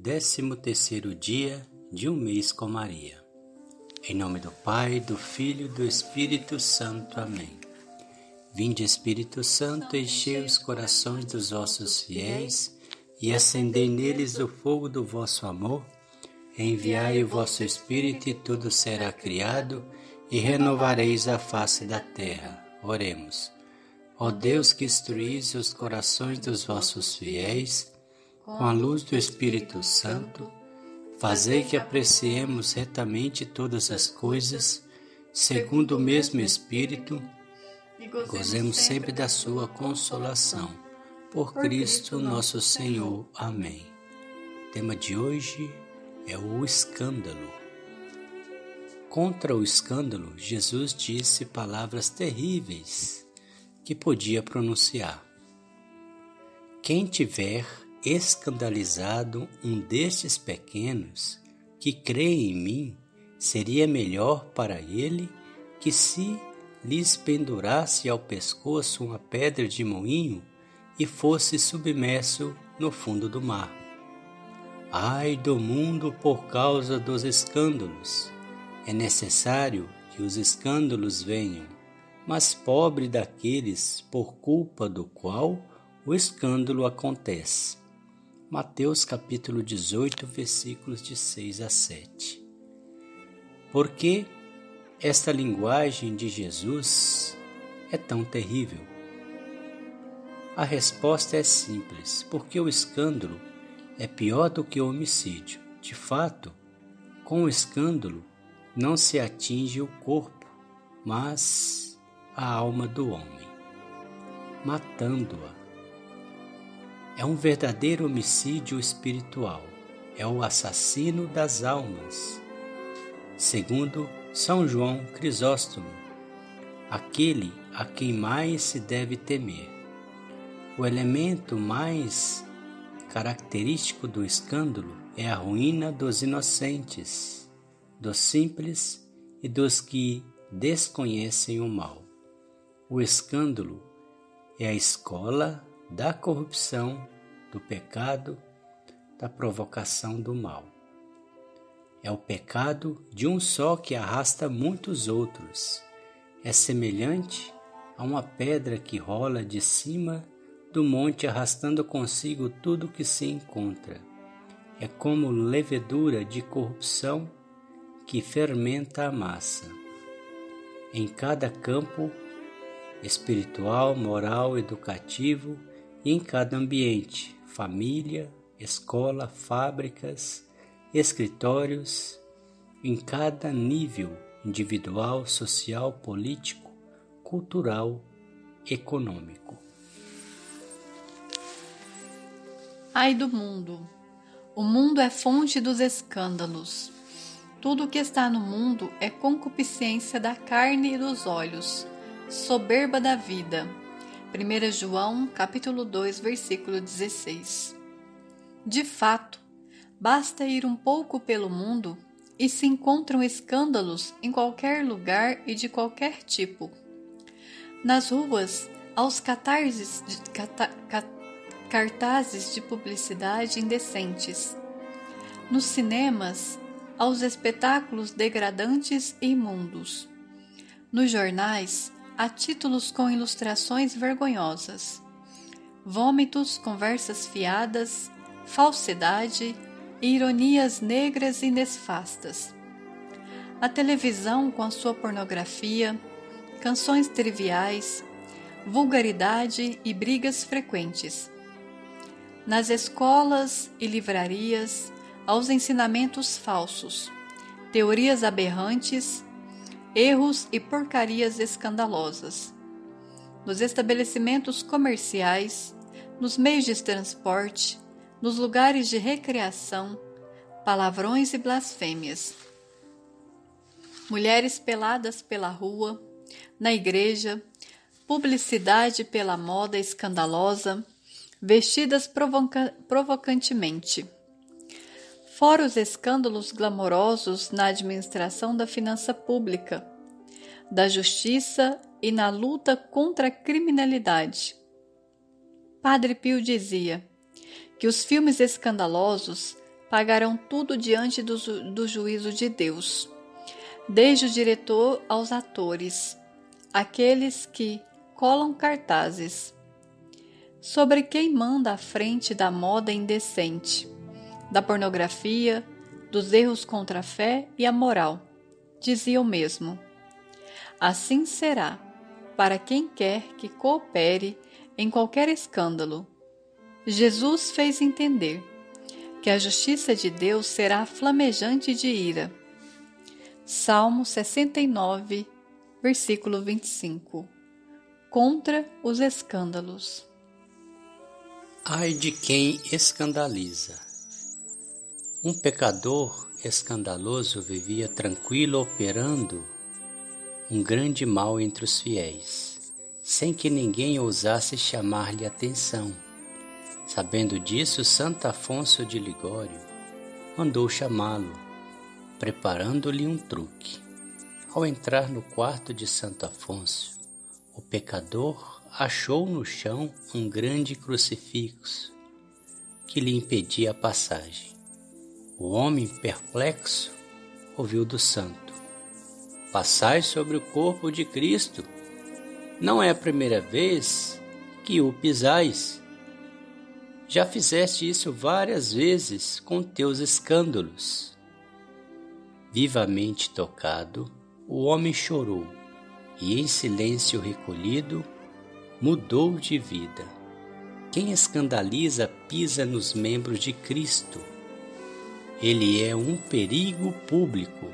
Décimo terceiro dia de um mês com Maria. Em nome do Pai, do Filho e do Espírito Santo. Amém. Vinde, Espírito Santo, enchei os corações dos vossos fiéis e acendei neles o fogo do vosso amor. Enviai o vosso Espírito e tudo será criado e renovareis a face da terra. Oremos. Ó Deus que instruís os corações dos vossos fiéis, com a luz do Espírito Santo, fazei que apreciemos retamente todas as coisas, segundo o mesmo Espírito, e gozemos sempre da sua consolação. Por Cristo nosso Senhor. Amém. O tema de hoje é o escândalo. Contra o escândalo, Jesus disse palavras terríveis que podia pronunciar. Quem tiver escandalizado um destes pequenos que crê em mim, seria melhor para ele que se lhes pendurasse ao pescoço uma pedra de moinho e fosse submerso no fundo do mar. Ai do mundo por causa dos escândalos! É necessário que os escândalos venham mas pobre daqueles por culpa do qual o escândalo acontece. Mateus capítulo 18, versículos de 6 a 7. Por que esta linguagem de Jesus é tão terrível? A resposta é simples, porque o escândalo é pior do que o homicídio. De fato, com o escândalo não se atinge o corpo, mas a alma do homem, matando-a. É um verdadeiro homicídio espiritual, é o assassino das almas. Segundo São João Crisóstomo, aquele a quem mais se deve temer. O elemento mais característico do escândalo é a ruína dos inocentes, dos simples e dos que desconhecem o mal. O escândalo é a escola da corrupção, do pecado, da provocação do mal. É o pecado de um só que arrasta muitos outros. É semelhante a uma pedra que rola de cima do monte arrastando consigo tudo que se encontra. É como levedura de corrupção que fermenta a massa. Em cada campo espiritual, moral, educativo em cada ambiente família, escola, fábricas, escritórios em cada nível individual, social, político, cultural, econômico. Ai do mundo! O mundo é fonte dos escândalos. Tudo o que está no mundo é concupiscência da carne e dos olhos soberba da vida. 1 João, capítulo 2, versículo 16. De fato, basta ir um pouco pelo mundo e se encontram escândalos em qualquer lugar e de qualquer tipo. Nas ruas, aos catarses de, cata, cartazes de publicidade indecentes. Nos cinemas, aos espetáculos degradantes e imundos. Nos jornais, a títulos com ilustrações vergonhosas, vômitos, conversas fiadas, falsidade e ironias negras e nesfastas. A televisão com a sua pornografia, canções triviais, vulgaridade e brigas frequentes. Nas escolas e livrarias, aos ensinamentos falsos, teorias aberrantes erros e porcarias escandalosas. Nos estabelecimentos comerciais, nos meios de transporte, nos lugares de recreação, palavrões e blasfêmias. Mulheres peladas pela rua, na igreja, publicidade pela moda escandalosa, vestidas provoca provocantemente. Fora os escândalos glamourosos na administração da finança pública, da justiça e na luta contra a criminalidade. Padre Pio dizia que os filmes escandalosos pagarão tudo diante do, do juízo de Deus, desde o diretor aos atores, aqueles que colam cartazes. Sobre quem manda à frente da moda indecente, da pornografia, dos erros contra a fé e a moral. Dizia o mesmo. Assim será para quem quer que coopere em qualquer escândalo. Jesus fez entender que a justiça de Deus será flamejante de ira. Salmo 69, versículo 25. Contra os escândalos. Ai de quem escandaliza. Um pecador escandaloso vivia tranquilo operando um grande mal entre os fiéis, sem que ninguém ousasse chamar-lhe atenção. Sabendo disso, Santo Afonso de Ligório mandou chamá-lo, preparando-lhe um truque. Ao entrar no quarto de Santo Afonso, o pecador achou no chão um grande crucifixo que lhe impedia a passagem. O homem perplexo ouviu do santo: Passai sobre o corpo de Cristo. Não é a primeira vez que o pisais. Já fizeste isso várias vezes com teus escândalos. Vivamente tocado, o homem chorou e, em silêncio recolhido, mudou de vida. Quem escandaliza pisa nos membros de Cristo ele é um perigo público.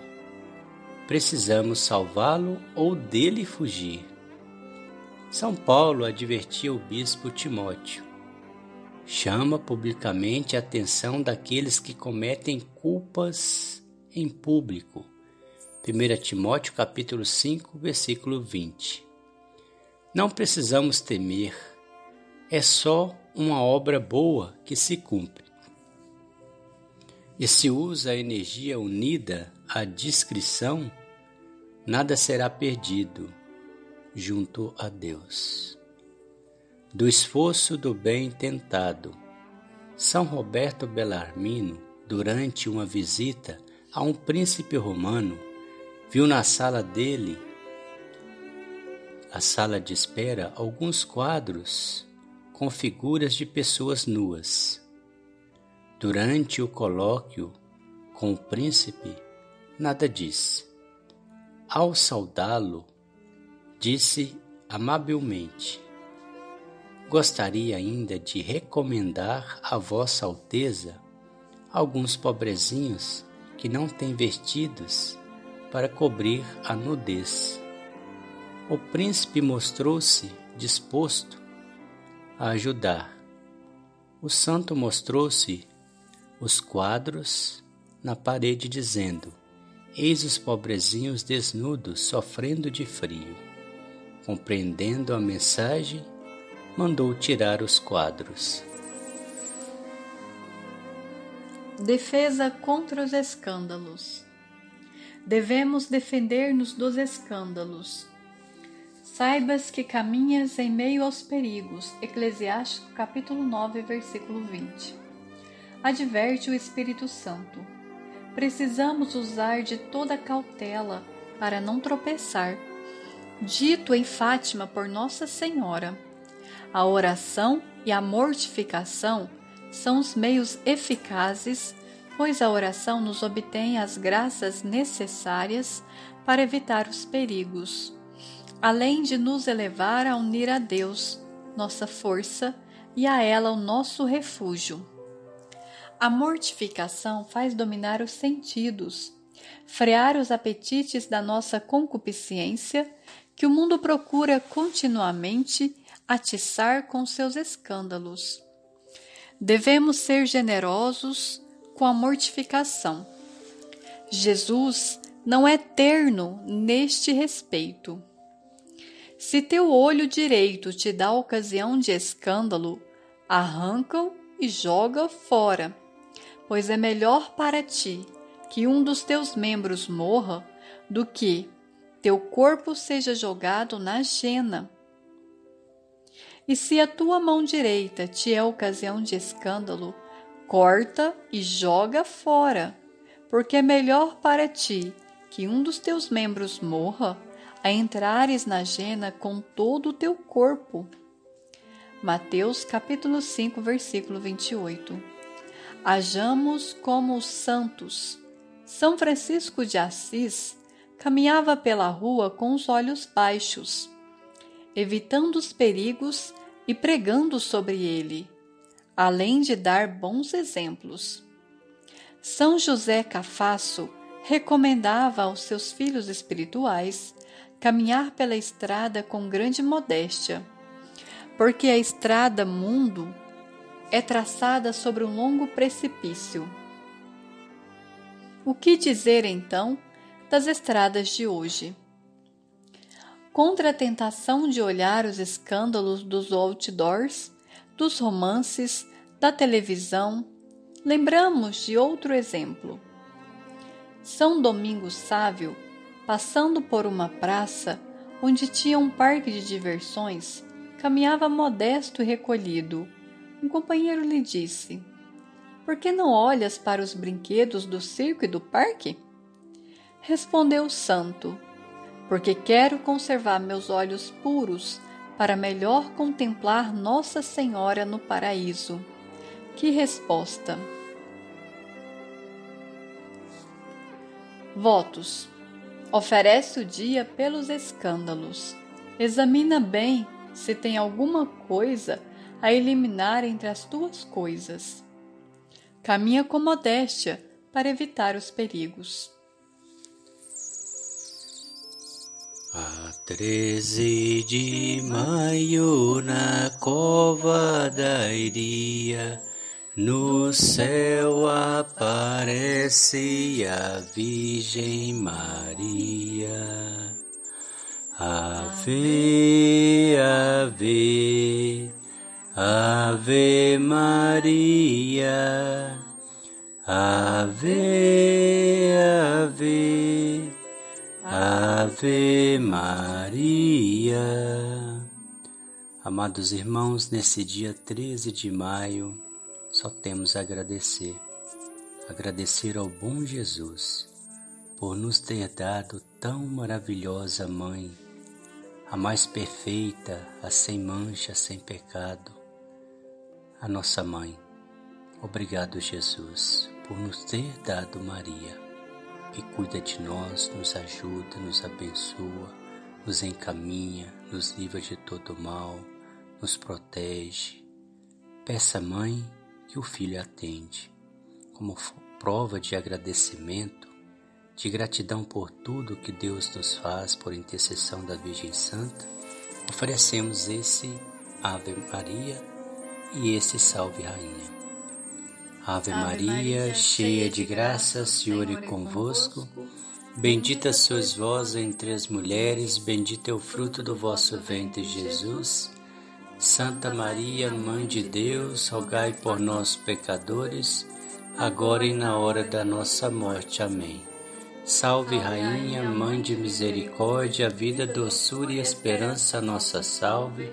Precisamos salvá-lo ou dele fugir. São Paulo advertiu o bispo Timóteo. Chama publicamente a atenção daqueles que cometem culpas em público. 1 Timóteo capítulo 5, versículo 20. Não precisamos temer. É só uma obra boa que se cumpre e se usa a energia unida à discrição, nada será perdido junto a Deus. Do esforço do bem tentado, São Roberto Bellarmino, durante uma visita a um príncipe romano, viu na sala dele, a sala de espera, alguns quadros com figuras de pessoas nuas Durante o colóquio com o príncipe, nada disse. Ao saudá-lo, disse amavelmente: Gostaria ainda de recomendar a Vossa Alteza alguns pobrezinhos que não têm vestidos para cobrir a nudez. O príncipe mostrou-se disposto a ajudar. O santo mostrou-se os quadros na parede, dizendo: Eis os pobrezinhos desnudos sofrendo de frio. Compreendendo a mensagem, mandou tirar os quadros. Defesa contra os escândalos. Devemos defender-nos dos escândalos. Saibas que caminhas em meio aos perigos. Eclesiástico capítulo 9, versículo 20 adverte o Espírito Santo. Precisamos usar de toda cautela para não tropeçar. Dito em Fátima por Nossa Senhora, a oração e a mortificação são os meios eficazes, pois a oração nos obtém as graças necessárias para evitar os perigos, além de nos elevar a unir a Deus, nossa força, e a ela o nosso refúgio. A mortificação faz dominar os sentidos, frear os apetites da nossa concupiscência, que o mundo procura continuamente atiçar com seus escândalos. Devemos ser generosos com a mortificação. Jesus não é terno neste respeito. Se teu olho direito te dá ocasião de escândalo, arranca-o e joga fora pois é melhor para ti que um dos teus membros morra do que teu corpo seja jogado na jena. E se a tua mão direita te é ocasião de escândalo, corta e joga fora, porque é melhor para ti que um dos teus membros morra a entrares na jena com todo o teu corpo. Mateus capítulo 5, versículo 28. Hajamos como os santos. São Francisco de Assis caminhava pela rua com os olhos baixos, evitando os perigos e pregando sobre ele, além de dar bons exemplos. São José Cafasso recomendava aos seus filhos espirituais caminhar pela estrada com grande modéstia porque a estrada mundo é traçada sobre um longo precipício. O que dizer então das estradas de hoje? Contra a tentação de olhar os escândalos dos outdoors, dos romances, da televisão, lembramos de outro exemplo. São Domingos Sávio, passando por uma praça onde tinha um parque de diversões, caminhava modesto e recolhido. Um companheiro lhe disse: Por que não olhas para os brinquedos do circo e do parque? Respondeu o santo: Porque quero conservar meus olhos puros para melhor contemplar Nossa Senhora no paraíso. Que resposta! Votos. Oferece o dia pelos escândalos. Examina bem se tem alguma coisa a eliminar entre as tuas coisas. Caminha com modéstia para evitar os perigos. A 13 de maio, na cova da iria, no céu aparece a Virgem Maria. Ave, Ave, Ave Maria, Ave, Ave, Ave Maria. Amados irmãos, nesse dia 13 de maio, só temos a agradecer. Agradecer ao bom Jesus por nos ter dado tão maravilhosa mãe a mais perfeita, a sem mancha, sem pecado, a nossa mãe. Obrigado, Jesus, por nos ter dado Maria, que cuida de nós, nos ajuda, nos abençoa, nos encaminha, nos livra de todo mal, nos protege. Peça, mãe, que o filho atende. Como prova de agradecimento, de gratidão por tudo que Deus nos faz por intercessão da Virgem Santa, oferecemos esse Ave Maria e esse Salve Rainha. Ave, Maria, Maria, cheia de graça, Senhor é convosco. Bendita sois vós entre as mulheres, bendito é o fruto do vosso ventre, Jesus. Santa Maria, Mãe de Deus, rogai por nós, pecadores, agora e na hora da nossa morte. Amém. Salve, Rainha, Mãe de Misericórdia, vida, doçura e esperança, nossa salve.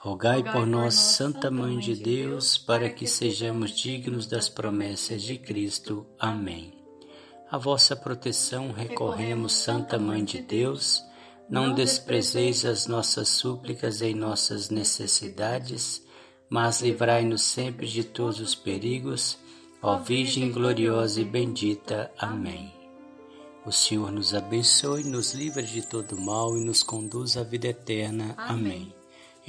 rogai por nós, Santa Mãe de Deus, para que sejamos dignos das promessas de Cristo. Amém. A vossa proteção recorremos, Santa Mãe de Deus, não desprezeis as nossas súplicas em nossas necessidades, mas livrai-nos sempre de todos os perigos, ó Virgem gloriosa e bendita. Amém. O Senhor nos abençoe, nos livre de todo mal e nos conduz à vida eterna. Amém.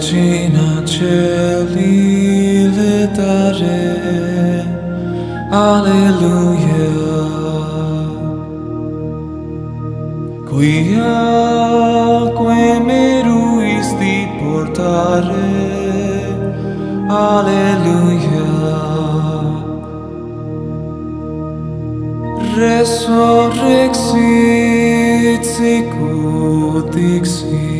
regina Celi letare alleluia. Quia que meruisti portare. Alleluia. Resurrexit sicut dixit